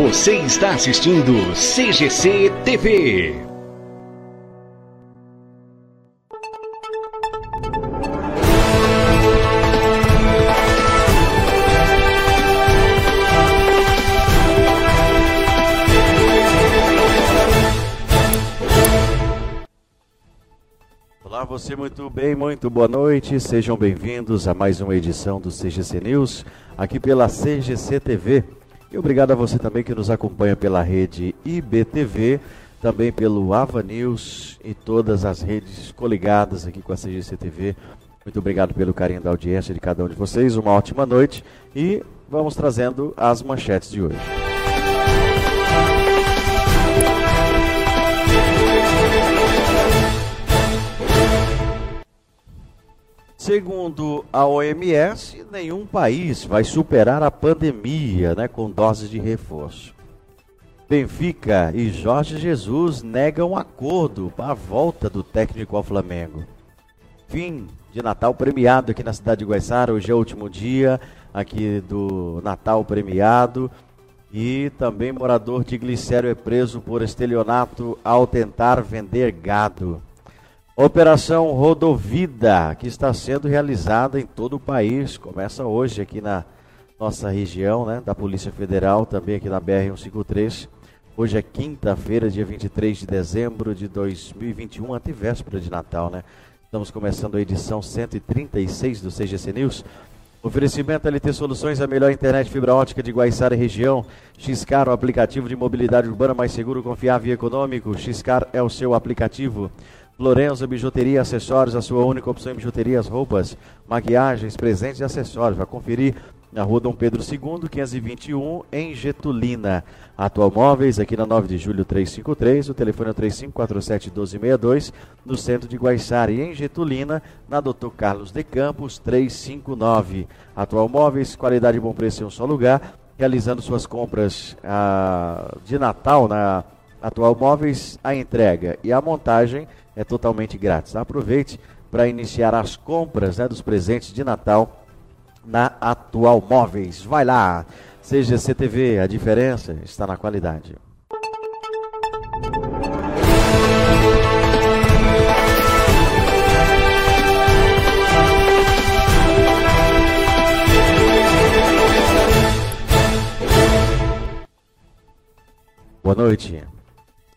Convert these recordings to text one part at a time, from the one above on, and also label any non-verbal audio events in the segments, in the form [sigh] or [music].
Você está assistindo CGC TV. Olá, você muito bem, muito boa noite. Sejam bem-vindos a mais uma edição do CGC News, aqui pela CGC TV. E obrigado a você também que nos acompanha pela rede IBTV, também pelo Ava News e todas as redes coligadas aqui com a CGC TV. Muito obrigado pelo carinho da audiência de cada um de vocês. Uma ótima noite e vamos trazendo as manchetes de hoje. Segundo a OMS, nenhum país vai superar a pandemia né, com doses de reforço. Benfica e Jorge Jesus negam acordo para a volta do técnico ao Flamengo. Fim de Natal premiado aqui na cidade de Guaiçara. Hoje é o último dia aqui do Natal premiado. E também morador de Glicério é preso por estelionato ao tentar vender gado. Operação Rodovida, que está sendo realizada em todo o país, começa hoje aqui na nossa região, né, da Polícia Federal, também aqui na BR-153. Hoje é quinta-feira, dia 23 de dezembro de 2021, antevéspera de Natal, né? Estamos começando a edição 136 do CGC News. Oferecimento LT Soluções, a melhor internet fibra ótica de Guaiçara e região. Xcar, o aplicativo de mobilidade urbana mais seguro, confiável e econômico. Xcar é o seu aplicativo. Lorenzo Bijuteria Acessórios, a sua única opção em bijuterias, roupas, maquiagens, presentes e acessórios. Vai conferir na rua Dom Pedro II, 521, em Getulina. Atual Móveis, aqui na 9 de julho 353, o telefone é 3547-1262, no centro de Guaiçara. E em Getulina, na Doutor Carlos de Campos, 359. Atual Móveis, qualidade e bom preço em um só lugar. Realizando suas compras ah, de Natal na Atual Móveis, a entrega e a montagem é totalmente grátis. Aproveite para iniciar as compras né, dos presentes de Natal na Atual Móveis. Vai lá, CGC TV, a diferença está na qualidade. Boa noite.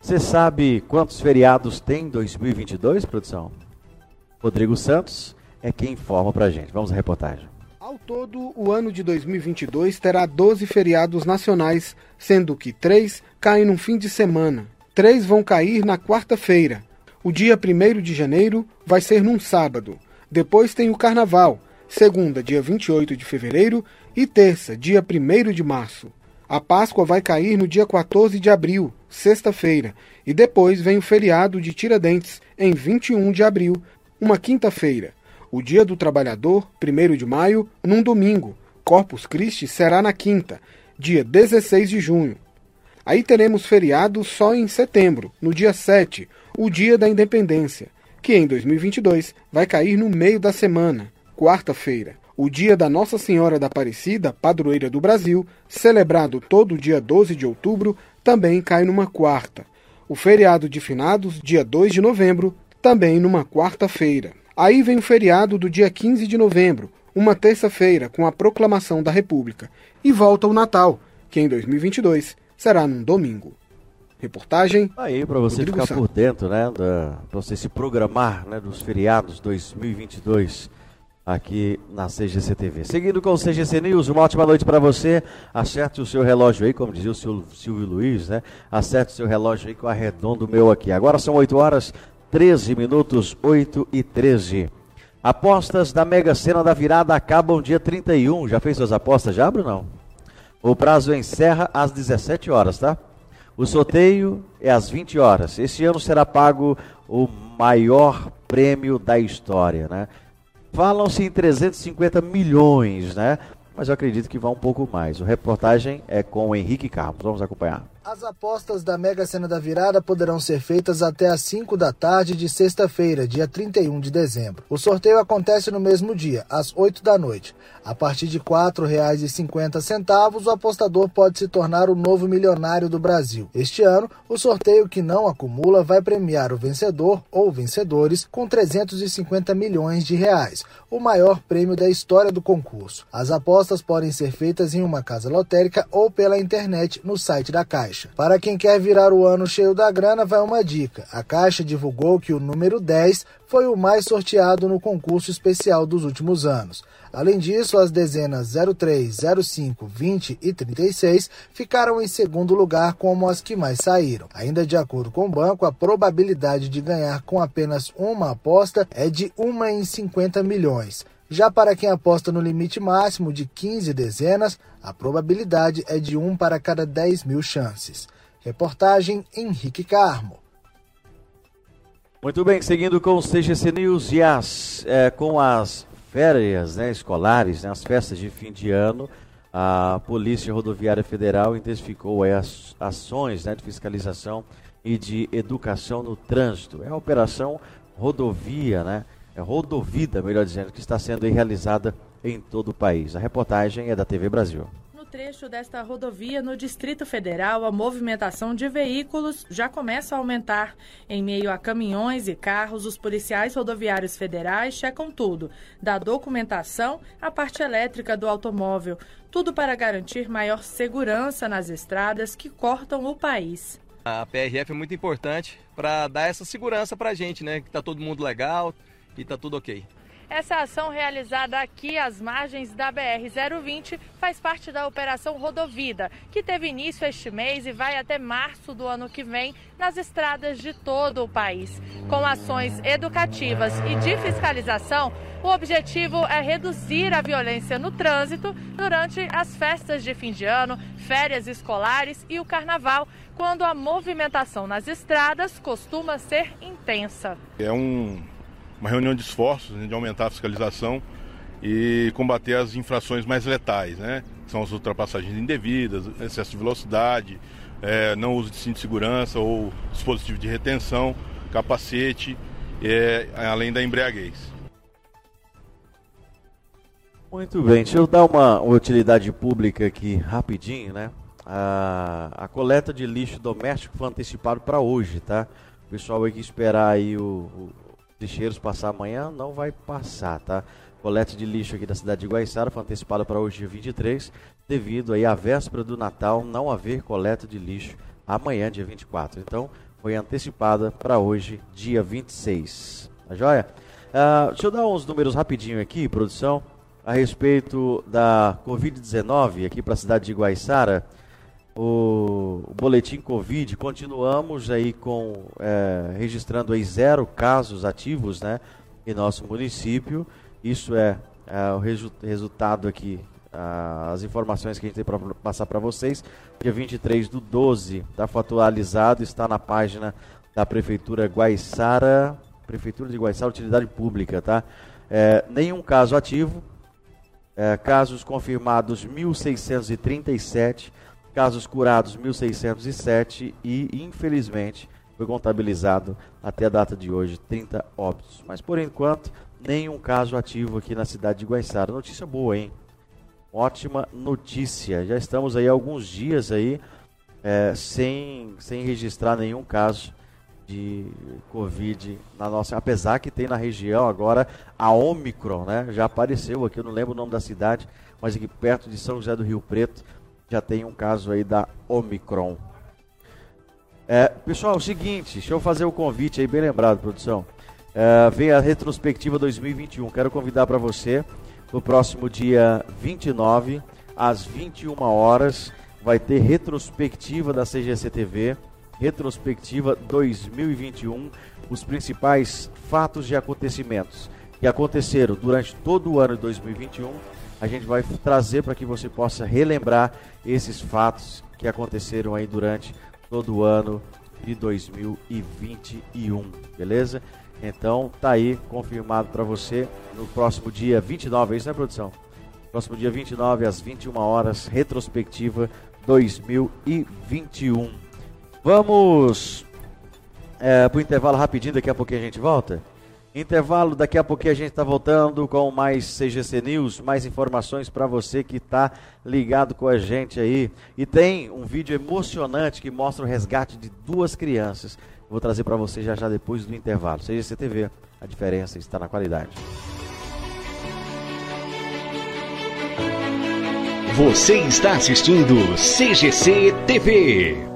Você sabe quantos feriados tem 2022, produção? Rodrigo Santos é quem informa pra gente. Vamos à reportagem. Ao todo, o ano de 2022 terá 12 feriados nacionais, sendo que três caem no fim de semana. Três vão cair na quarta-feira. O dia 1 de janeiro vai ser num sábado. Depois tem o carnaval, segunda, dia 28 de fevereiro, e terça, dia 1 de março. A Páscoa vai cair no dia 14 de abril, sexta-feira, e depois vem o feriado de Tiradentes, em 21 de abril, uma quinta-feira. O Dia do Trabalhador, 1 de maio, num domingo. Corpus Christi será na quinta, dia 16 de junho. Aí teremos feriado só em setembro, no dia 7, o Dia da Independência, que em 2022 vai cair no meio da semana, quarta-feira. O dia da Nossa Senhora da Aparecida, padroeira do Brasil, celebrado todo dia 12 de outubro, também cai numa quarta. O feriado de finados, dia 2 de novembro, também numa quarta-feira. Aí vem o feriado do dia 15 de novembro, uma terça-feira, com a proclamação da República. E volta o Natal, que em 2022 será num domingo. Reportagem. Aí para você Rodrigo ficar por dentro, né, para você se programar, né, dos feriados 2022 aqui na CGC TV. Seguindo com o CGC News, uma ótima noite para você. Acerte o seu relógio aí, como dizia o seu Silvio Luiz, né? Acerte o seu relógio aí com a redondo meu aqui. Agora são 8 horas 13 minutos, 8 e 13. Apostas da Mega Sena da virada acabam dia 31. Já fez suas apostas já, Bruno? O prazo encerra às 17 horas, tá? O sorteio é às 20 horas. Esse ano será pago o maior prêmio da história, né? Falam-se em 350 milhões, né? Mas eu acredito que vai um pouco mais. O reportagem é com o Henrique Carlos. Vamos acompanhar. As apostas da Mega Sena da Virada poderão ser feitas até às 5 da tarde de sexta-feira, dia 31 de dezembro. O sorteio acontece no mesmo dia, às 8 da noite. A partir de R$ 4,50, o apostador pode se tornar o novo milionário do Brasil. Este ano, o sorteio que não acumula vai premiar o vencedor ou vencedores com 350 milhões de reais, o maior prêmio da história do concurso. As apostas podem ser feitas em uma casa lotérica ou pela internet no site da Caixa. Caixa. Para quem quer virar o ano cheio da grana, vai uma dica. A Caixa divulgou que o número 10 foi o mais sorteado no concurso especial dos últimos anos. Além disso, as dezenas 03, 05, 20 e 36 ficaram em segundo lugar como as que mais saíram. Ainda de acordo com o banco, a probabilidade de ganhar com apenas uma aposta é de 1 em 50 milhões. Já para quem aposta no limite máximo de 15 dezenas, a probabilidade é de 1 para cada 10 mil chances. Reportagem Henrique Carmo. Muito bem, seguindo com o CGC News e as, é, com as férias né, escolares, né, as festas de fim de ano, a Polícia Rodoviária Federal intensificou as ações né, de fiscalização e de educação no trânsito. É a Operação Rodovia, né? É, rodovida, melhor dizendo, que está sendo realizada em todo o país. A reportagem é da TV Brasil. No trecho desta rodovia no Distrito Federal, a movimentação de veículos já começa a aumentar. Em meio a caminhões e carros, os policiais rodoviários federais checam tudo, da documentação à parte elétrica do automóvel, tudo para garantir maior segurança nas estradas que cortam o país. A PRF é muito importante para dar essa segurança para a gente, né? Que está todo mundo legal, e tá tudo ok. Essa ação realizada aqui às margens da BR-020 faz parte da Operação Rodovida, que teve início este mês e vai até março do ano que vem nas estradas de todo o país. Com ações educativas e de fiscalização, o objetivo é reduzir a violência no trânsito durante as festas de fim de ano, férias escolares e o carnaval, quando a movimentação nas estradas costuma ser intensa. É um uma reunião de esforços né, de aumentar a fiscalização e combater as infrações mais letais, né? São as ultrapassagens indevidas, excesso de velocidade, é, não uso de cinto de segurança ou dispositivo de retenção, capacete, é, além da embriaguez. Muito bem, deixa eu dar uma utilidade pública aqui rapidinho, né? A, a coleta de lixo doméstico foi antecipado para hoje, tá? O pessoal vai que esperar aí o, lixeiros passar amanhã, não vai passar, tá? Coleta de lixo aqui da cidade de Guaiçara foi antecipada para hoje, dia 23, devido aí à véspera do Natal não haver coleta de lixo amanhã, dia 24. Então, foi antecipada para hoje, dia 26. Tá joia? Uh, deixa eu dar uns números rapidinho aqui, produção, a respeito da Covid-19 aqui para a cidade de Guaiçara o, o, boletim Covid, continuamos aí com é, registrando aí zero casos ativos, né, em nosso município. Isso é, é o resu resultado aqui, as informações que a gente tem para passar para vocês. Dia 23 do 12, está atualizado, está na página da Prefeitura Guaiçara, Prefeitura de Guaiçara, Utilidade Pública, tá? É, nenhum caso ativo, é, casos confirmados 1.637 casos curados 1.607 e, infelizmente, foi contabilizado até a data de hoje 30 óbitos. Mas, por enquanto, nenhum caso ativo aqui na cidade de Guaiçara. Notícia boa, hein? Ótima notícia. Já estamos aí alguns dias aí é, sem, sem registrar nenhum caso de Covid na nossa. Apesar que tem na região agora a Omicron, né? Já apareceu aqui, eu não lembro o nome da cidade, mas aqui perto de São José do Rio Preto já tem um caso aí da Omicron. É, pessoal, é o seguinte, deixa eu fazer o convite aí, bem lembrado, produção. É, vem a retrospectiva 2021. Quero convidar para você no próximo dia 29, às 21 horas, vai ter retrospectiva da CGC TV, retrospectiva 2021, os principais fatos e acontecimentos que aconteceram durante todo o ano de 2021 a gente vai trazer para que você possa relembrar esses fatos que aconteceram aí durante todo o ano de 2021, beleza? Então tá aí confirmado para você no próximo dia 29, é isso né, produção? Próximo dia 29 às 21 horas, retrospectiva 2021. Vamos é, para o intervalo rapidinho, daqui a pouquinho a gente volta. Intervalo, daqui a pouquinho a gente está voltando com mais CGC News, mais informações para você que está ligado com a gente aí. E tem um vídeo emocionante que mostra o resgate de duas crianças. Vou trazer para você já já depois do intervalo. CGC TV, a diferença está na qualidade. Você está assistindo CGC TV.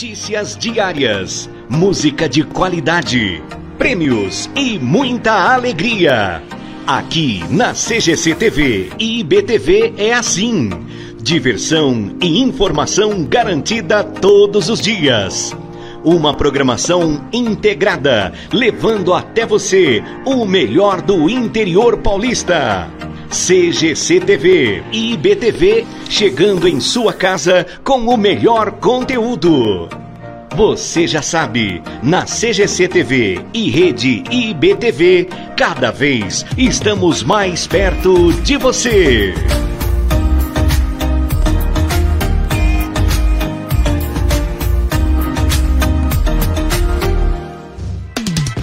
Notícias diárias, música de qualidade, prêmios e muita alegria. Aqui na CGC TV e IBTV é assim. Diversão e informação garantida todos os dias. Uma programação integrada, levando até você o melhor do interior paulista. CGC TV e IBTV chegando em sua casa com o melhor conteúdo. Você já sabe, na CGC TV e Rede IBTV, cada vez estamos mais perto de você.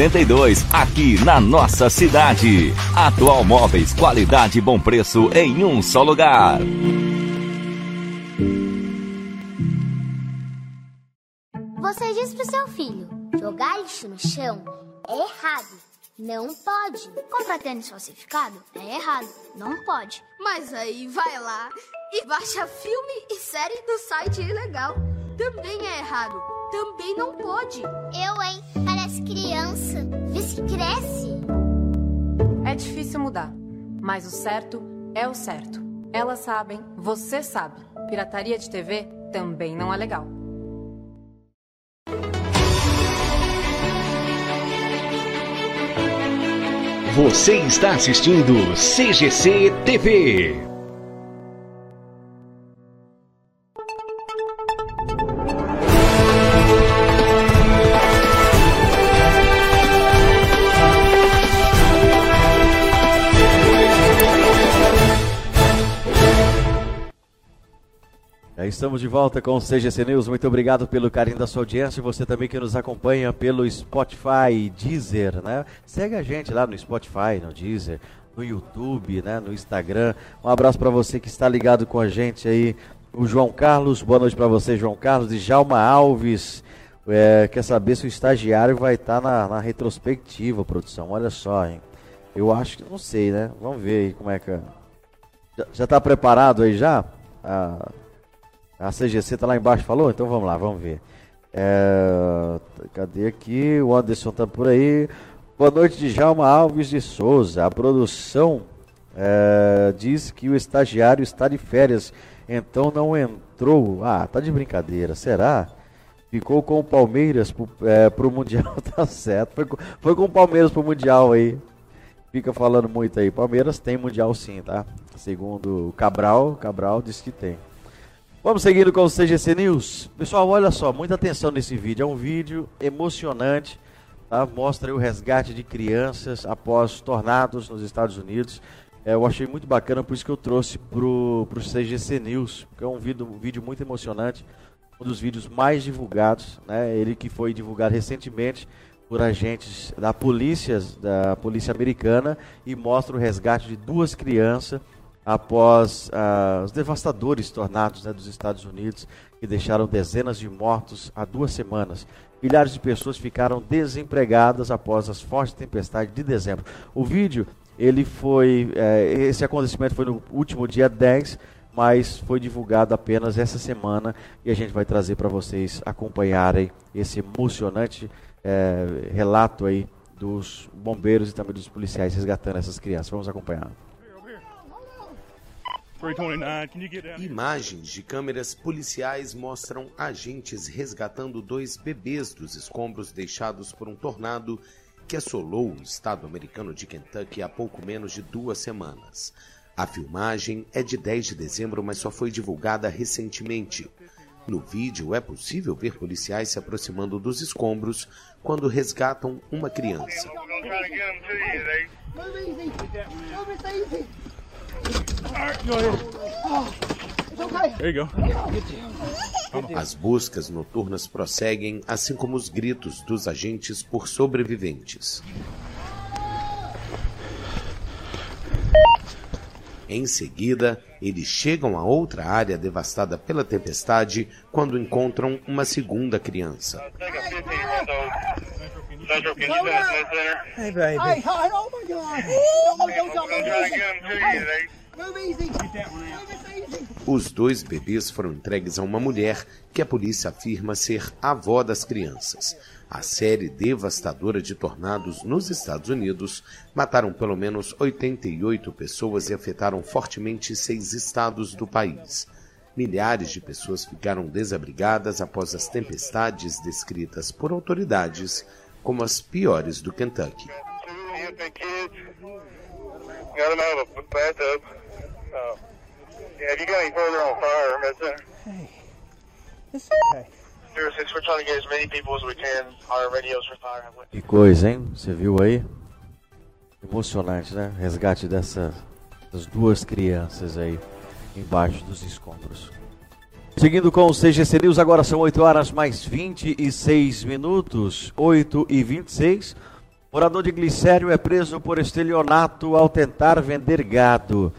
62, aqui na nossa cidade. Atual Móveis, qualidade e bom preço em um só lugar. Você diz pro seu filho: jogar lixo no chão é errado. Não pode. Comprar tênis falsificado é errado. Não pode. Mas aí vai lá e baixa filme e série do site ilegal. Também é errado também não pode. Eu, hein? Parece criança. Vê se cresce. É difícil mudar, mas o certo é o certo. Elas sabem, você sabe. Pirataria de TV também não é legal. Você está assistindo CGC TV. Estamos de volta com o CGC News. Muito obrigado pelo carinho da sua audiência. Você também que nos acompanha pelo Spotify, Deezer, né? Segue a gente lá no Spotify, no Deezer, no YouTube, né? No Instagram. Um abraço para você que está ligado com a gente aí. O João Carlos, boa noite para você, João Carlos. E Jalma Alves, é, quer saber se o estagiário vai estar tá na, na, retrospectiva, produção. Olha só, hein? Eu acho que, não sei, né? Vamos ver aí como é que. É. Já está preparado aí já? Ah, a CGC tá lá embaixo, falou? Então vamos lá, vamos ver. É, cadê aqui? O Anderson tá por aí. Boa noite, Djalma Alves de Souza. A produção é, diz que o estagiário está de férias, então não entrou. Ah, tá de brincadeira, será? Ficou com o Palmeiras pro, é, pro Mundial, [laughs] tá certo. Foi com, foi com o Palmeiras pro Mundial aí. Fica falando muito aí. Palmeiras tem Mundial sim, tá? Segundo o Cabral, Cabral disse que tem. Vamos seguindo com o CGC News. Pessoal, olha só, muita atenção nesse vídeo. É um vídeo emocionante, tá? Mostra o resgate de crianças após tornados nos Estados Unidos. É, eu achei muito bacana, por isso que eu trouxe pro, pro CGC News, porque é um vídeo, um vídeo muito emocionante, um dos vídeos mais divulgados, né? Ele que foi divulgado recentemente por agentes da polícia, da polícia americana, e mostra o resgate de duas crianças após ah, os devastadores tornados né, dos Estados Unidos que deixaram dezenas de mortos há duas semanas. Milhares de pessoas ficaram desempregadas após as fortes tempestades de dezembro. O vídeo, ele foi, eh, esse acontecimento foi no último dia 10, mas foi divulgado apenas essa semana e a gente vai trazer para vocês acompanharem esse emocionante eh, relato aí dos bombeiros e também dos policiais resgatando essas crianças. Vamos acompanhar. Imagens de câmeras policiais mostram agentes resgatando dois bebês dos escombros deixados por um tornado que assolou o estado americano de Kentucky há pouco menos de duas semanas. A filmagem é de 10 de dezembro, mas só foi divulgada recentemente. No vídeo é possível ver policiais se aproximando dos escombros quando resgatam uma criança. As buscas noturnas prosseguem, assim como os gritos dos agentes por sobreviventes. Em seguida, eles chegam a outra área devastada pela tempestade quando encontram uma segunda criança. Hey, baby. Hey, oh my God. Oh my God. Move easy. Os dois bebês foram entregues a uma mulher que a polícia afirma ser a avó das crianças. A série devastadora de tornados nos Estados Unidos mataram pelo menos 88 pessoas e afetaram fortemente seis estados do país. Milhares de pessoas ficaram desabrigadas após as tempestades descritas por autoridades como as piores do Kentucky. Que coisa, hein? Você viu aí? Emocionante, né? Resgate dessas duas crianças aí embaixo dos escombros. Seguindo com o CGC News, agora são 8 horas mais 26 minutos, 8 e 26. Morador de Glicério é preso por estelionato ao tentar vender gado.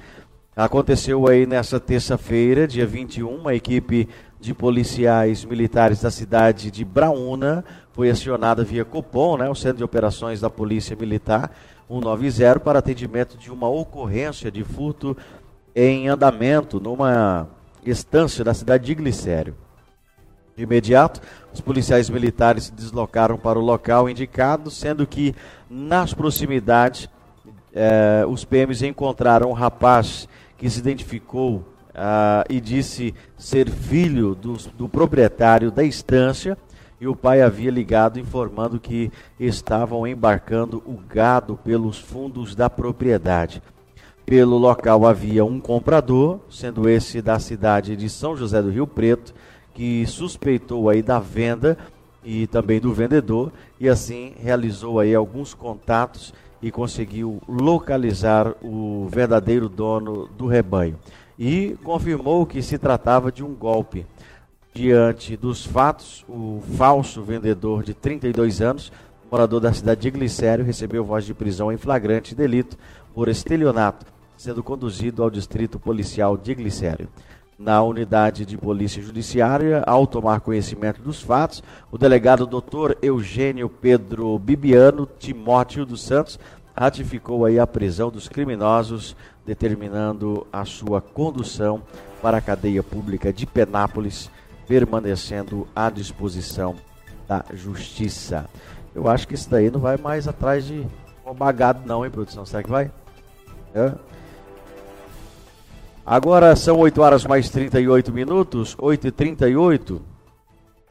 Aconteceu aí nessa terça-feira, dia 21, uma equipe de policiais militares da cidade de Braúna foi acionada via Copom, né, o Centro de Operações da Polícia Militar 190, para atendimento de uma ocorrência de furto em andamento numa estância da cidade de Glicério. De imediato, os policiais militares se deslocaram para o local indicado, sendo que nas proximidades eh, os PMs encontraram um rapaz que se identificou ah, e disse ser filho do, do proprietário da estância e o pai havia ligado informando que estavam embarcando o gado pelos fundos da propriedade. Pelo local havia um comprador, sendo esse da cidade de São José do Rio Preto, que suspeitou aí da venda e também do vendedor e assim realizou aí alguns contatos e conseguiu localizar o verdadeiro dono do rebanho e confirmou que se tratava de um golpe. Diante dos fatos, o falso vendedor de 32 anos, morador da cidade de Glicério, recebeu voz de prisão em flagrante delito por estelionato, sendo conduzido ao distrito policial de Glicério. Na unidade de polícia judiciária, ao tomar conhecimento dos fatos, o delegado Dr. Eugênio Pedro Bibiano Timóteo dos Santos ratificou aí a prisão dos criminosos, determinando a sua condução para a cadeia pública de Penápolis, permanecendo à disposição da justiça. Eu acho que isso daí não vai mais atrás de bagado não, hein, produção? Será que vai? É. Agora são 8 horas mais 38 minutos, 8 e 38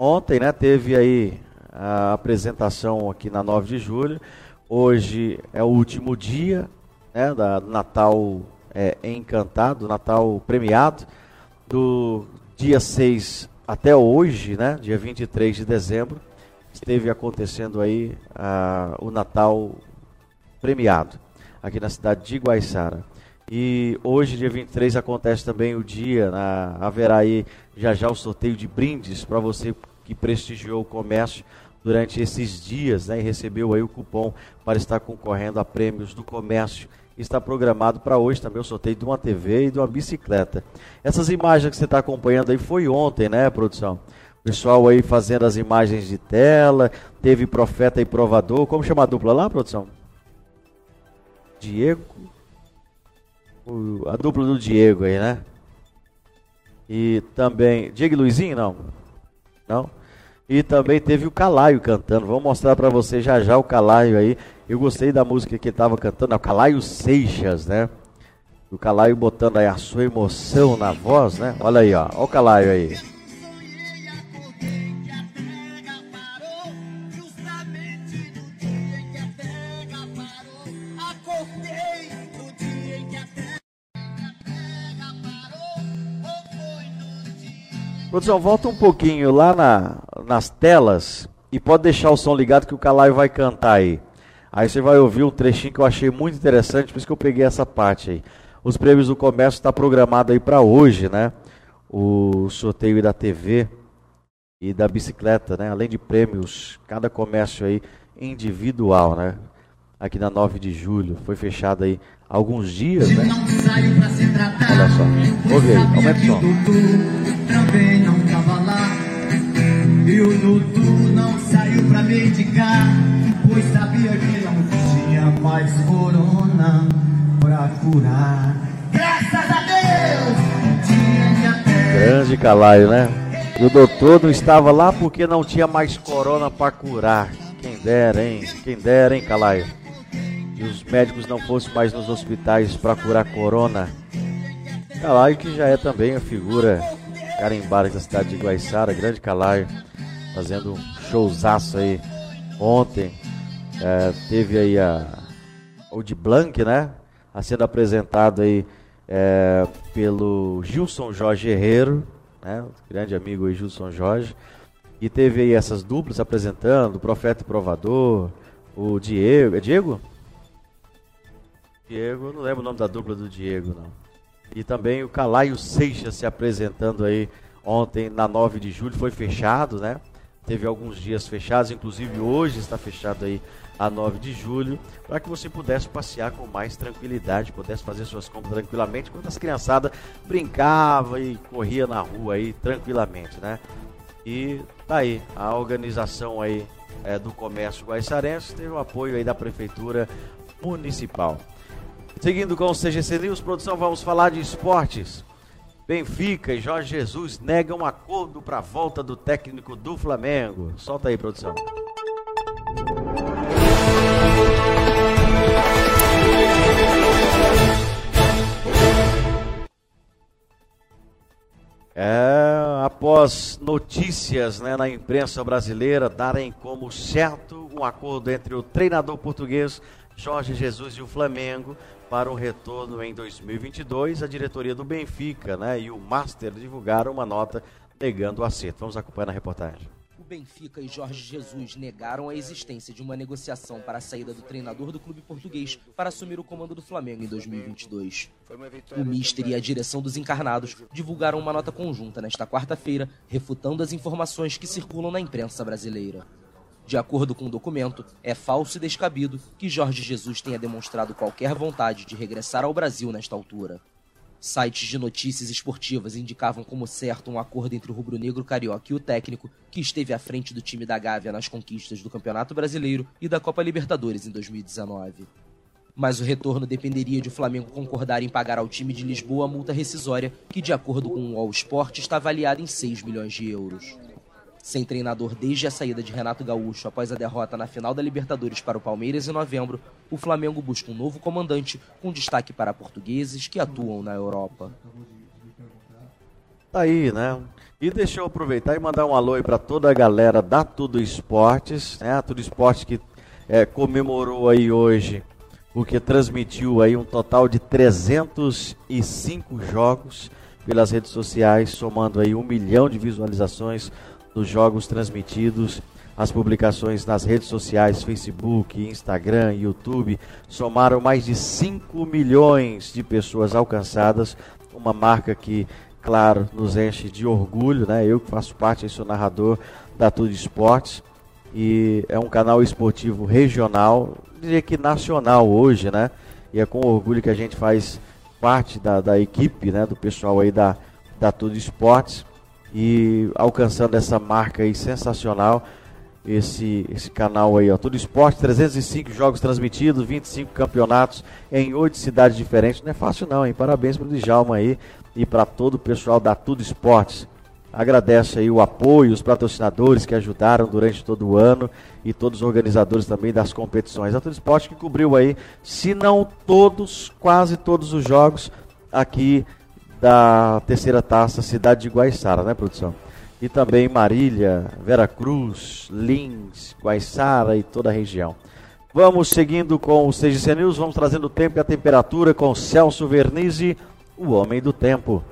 Ontem, né, teve aí a apresentação aqui na 9 de julho. Hoje é o último dia né, da Natal é, Encantado, Natal premiado, do dia 6 até hoje, né, dia 23 de dezembro, esteve acontecendo aí o Natal premiado, aqui na cidade de Guaiçara. E hoje, dia 23, acontece também o dia, na, haverá aí já já o sorteio de brindes para você que prestigiou o comércio durante esses dias né, e recebeu aí o cupom para estar concorrendo a prêmios do comércio está programado para hoje também o sorteio de uma TV e de uma bicicleta. Essas imagens que você está acompanhando aí foi ontem, né, produção? O pessoal aí fazendo as imagens de tela, teve profeta e provador. Como chama a dupla lá, produção? Diego. O, a dupla do Diego aí, né? E também. Diego e Luizinho, não? Não? E também teve o Calaio cantando. Vou mostrar para você já já o Calaio aí. Eu gostei da música que ele estava cantando, é o Calaio Seixas, né? O Calaio botando aí a sua emoção na voz, né? Olha aí, ó. Olha o Calaio aí. Produção, volta um pouquinho lá na, nas telas e pode deixar o som ligado que o Calaio vai cantar aí. Aí você vai ouvir um trechinho que eu achei muito interessante, por isso que eu peguei essa parte aí. Os prêmios do comércio está programado aí para hoje, né? O sorteio da TV e da bicicleta, né? Além de prêmios, cada comércio aí individual, né? Aqui na 9 de julho, foi fechado aí alguns dias, né? Olha só. Ouve aí, aumenta o som. Também não tava lá. E o Dudu não saiu pra medicar. Pois sabia que não tinha mais corona pra curar. Graças a Deus! Tinha até. Grande calaio, né? E o doutor não estava lá porque não tinha mais corona para curar. Quem dera, hein? Quem dera, hein, Calaio? E os médicos não fossem mais nos hospitais para curar corona. Calaio que já é também a figura carimbada da cidade de Guaiçara, grande Calaio, fazendo um showzaço aí ontem. É, teve aí a, o de Blanc, né? A sendo apresentado aí é, pelo Gilson Jorge Herrero, né? grande amigo aí, Gilson Jorge. E teve aí essas duplas apresentando, o Profeta e Provador, o Diego. É Diego? Diego, não lembro o nome da dupla do Diego, não. E também o Calaio Seixas se apresentando aí ontem na 9 de julho, foi fechado, né? Teve alguns dias fechados, inclusive hoje está fechado aí a 9 de julho, para que você pudesse passear com mais tranquilidade, pudesse fazer suas compras tranquilamente, quando as criançadas brincavam e corria na rua aí tranquilamente, né? E tá aí, a organização aí é, do comércio guaiçarense teve o apoio aí da prefeitura municipal. Seguindo com o CGC News, produção, vamos falar de esportes. Benfica e Jorge Jesus negam acordo para a volta do técnico do Flamengo. Solta aí, produção. É, após notícias né, na imprensa brasileira darem como certo um acordo entre o treinador português Jorge Jesus e o Flamengo para o retorno em 2022, a diretoria do Benfica né, e o Master divulgaram uma nota negando o acerto. Vamos acompanhar na reportagem. O Benfica e Jorge Jesus negaram a existência de uma negociação para a saída do treinador do clube português para assumir o comando do Flamengo em 2022. O Mister e a direção dos encarnados divulgaram uma nota conjunta nesta quarta-feira, refutando as informações que circulam na imprensa brasileira. De acordo com o documento, é falso e descabido que Jorge Jesus tenha demonstrado qualquer vontade de regressar ao Brasil nesta altura. Sites de notícias esportivas indicavam como certo um acordo entre o rubro-negro carioca e o técnico, que esteve à frente do time da Gávea nas conquistas do Campeonato Brasileiro e da Copa Libertadores em 2019. Mas o retorno dependeria de o Flamengo concordar em pagar ao time de Lisboa a multa rescisória, que, de acordo com o All Sport, está avaliada em 6 milhões de euros. Sem treinador desde a saída de Renato Gaúcho após a derrota na final da Libertadores para o Palmeiras em novembro, o Flamengo busca um novo comandante com destaque para portugueses que atuam na Europa. Tá aí, né? E deixa eu aproveitar e mandar um alô aí para toda a galera da Tudo Esportes, né? A Tudo Esportes que é, comemorou aí hoje, porque transmitiu aí um total de 305 jogos pelas redes sociais, somando aí um milhão de visualizações dos jogos transmitidos, as publicações nas redes sociais, Facebook, Instagram, YouTube, somaram mais de 5 milhões de pessoas alcançadas, uma marca que, claro, nos enche de orgulho, né? Eu que faço parte, sou narrador da Tudo Esportes e é um canal esportivo regional, diria que nacional hoje, né? e é com orgulho que a gente faz parte da, da equipe, né, do pessoal aí da, da Tudo Esportes e alcançando essa marca aí sensacional, esse, esse canal aí, ó, Tudo Esporte, 305 jogos transmitidos, 25 campeonatos em oito cidades diferentes, não é fácil não, hein? Parabéns para o Djalma aí e para todo o pessoal da Tudo Esportes. Agradece aí o apoio, os patrocinadores que ajudaram durante todo o ano e todos os organizadores também das competições. A Tudo Esporte que cobriu aí, se não todos, quase todos os jogos aqui da terceira taça Cidade de Guaiçara, né, produção? E também Marília, Vera Cruz, Lins, Guaiçara e toda a região. Vamos seguindo com o CGC News, vamos trazendo o tempo e a temperatura com Celso Vernizzi, o homem do tempo.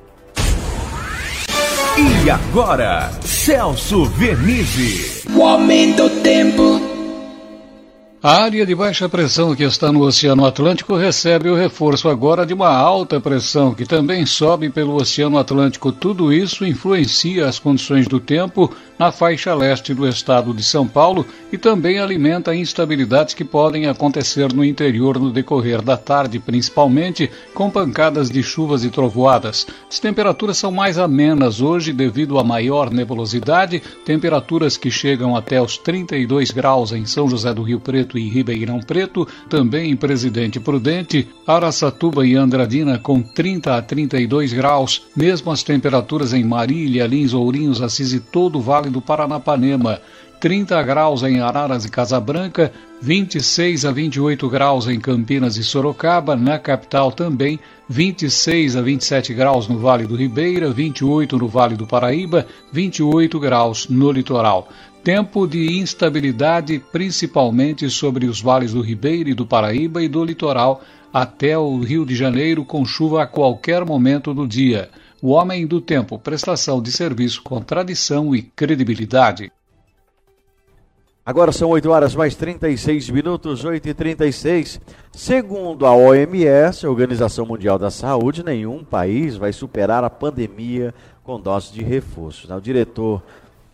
E agora, Celso Vernizzi. O homem do tempo. A área de baixa pressão que está no Oceano Atlântico recebe o reforço agora de uma alta pressão que também sobe pelo Oceano Atlântico. Tudo isso influencia as condições do tempo na faixa leste do estado de São Paulo e também alimenta instabilidades que podem acontecer no interior no decorrer da tarde, principalmente com pancadas de chuvas e trovoadas. As temperaturas são mais amenas hoje devido à maior nebulosidade, temperaturas que chegam até os 32 graus em São José do Rio Preto Preto e Ribeirão Preto, também em Presidente Prudente, Araçatuba e Andradina com 30 a 32 graus, mesmo as temperaturas em Marília, Lins, Ourinhos, Assis e todo o Vale do Paranapanema. 30 graus em Araras e Casabranca, 26 a 28 graus em Campinas e Sorocaba, na capital também, 26 a 27 graus no Vale do Ribeira, 28 no Vale do Paraíba, 28 graus no litoral. Tempo de instabilidade, principalmente sobre os vales do Ribeira e do Paraíba e do litoral, até o Rio de Janeiro, com chuva a qualquer momento do dia. O Homem do Tempo, prestação de serviço com tradição e credibilidade. Agora são 8 horas mais 36 minutos, 8 e 36. Segundo a OMS, a Organização Mundial da Saúde, nenhum país vai superar a pandemia com doses de reforço. O diretor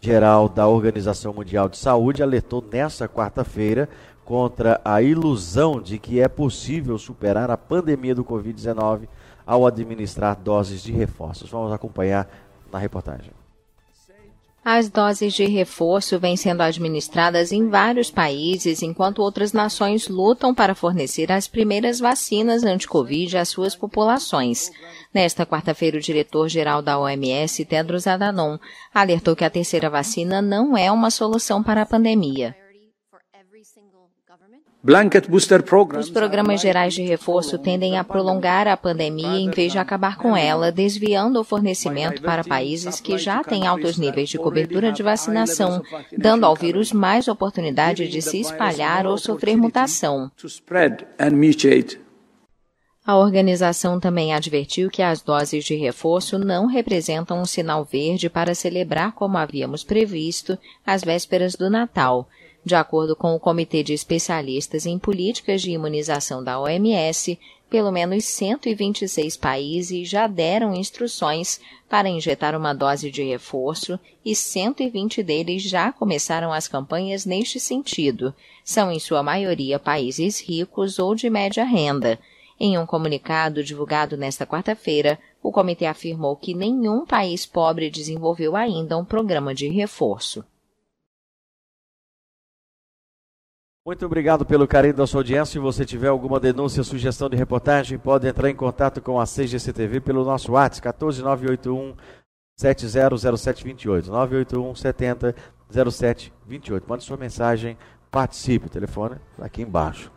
geral da Organização Mundial de Saúde alertou nesta quarta-feira contra a ilusão de que é possível superar a pandemia do Covid-19 ao administrar doses de reforços. Vamos acompanhar na reportagem. As doses de reforço vêm sendo administradas em vários países, enquanto outras nações lutam para fornecer as primeiras vacinas anti-Covid às suas populações. Nesta quarta-feira, o diretor-geral da OMS, Tedros Adhanom, alertou que a terceira vacina não é uma solução para a pandemia. Os programas gerais de reforço tendem a prolongar a pandemia em vez de acabar com ela, desviando o fornecimento para países que já têm altos níveis de cobertura de vacinação, dando ao vírus mais oportunidade de se espalhar ou sofrer mutação. A organização também advertiu que as doses de reforço não representam um sinal verde para celebrar como havíamos previsto as vésperas do Natal. De acordo com o Comitê de Especialistas em Políticas de Imunização da OMS, pelo menos 126 países já deram instruções para injetar uma dose de reforço e 120 deles já começaram as campanhas neste sentido. São, em sua maioria, países ricos ou de média renda. Em um comunicado divulgado nesta quarta-feira, o comitê afirmou que nenhum país pobre desenvolveu ainda um programa de reforço. Muito obrigado pelo carinho da sua audiência. Se você tiver alguma denúncia, sugestão de reportagem, pode entrar em contato com a CGCTV pelo nosso WhatsApp, 14981 700728. 981 70 0728. Mande sua mensagem, participe. O telefone aqui embaixo.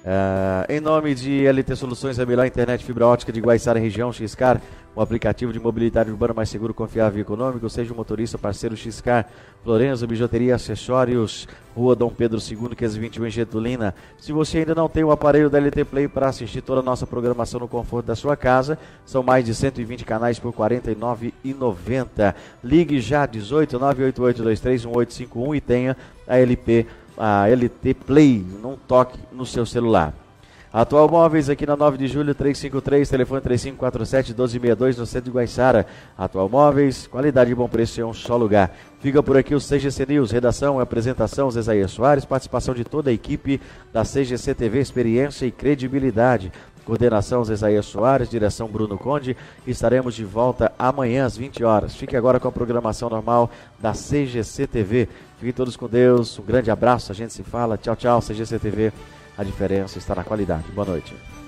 Uh, em nome de LT Soluções, a melhor internet fibra ótica de Guaiçara região, Xcar, um aplicativo de mobilidade urbana mais seguro, confiável e econômico, seja um motorista parceiro Xcar, Florença, Bijuteria, Acessórios, Rua Dom Pedro II, 521 em Getulina. Se você ainda não tem o aparelho da LT Play para assistir toda a nossa programação no conforto da sua casa, são mais de 120 canais por R$ 49,90. Ligue já 18 988 e tenha a LP a LT Play, não toque no seu celular. Atual Móveis aqui na 9 de julho, 353, telefone 3547-1262 no centro de Guaiçara. Atual Móveis, qualidade e bom preço em um só lugar. Fica por aqui o CGC News, redação apresentação Zezaia Soares, participação de toda a equipe da CGC TV, experiência e credibilidade. Coordenação Zezaia Soares, direção Bruno Conde. Estaremos de volta amanhã às 20 horas. Fique agora com a programação normal da CGC TV. Fiquem todos com Deus. Um grande abraço, a gente se fala. Tchau, tchau, CGC TV. A diferença está na qualidade. Boa noite.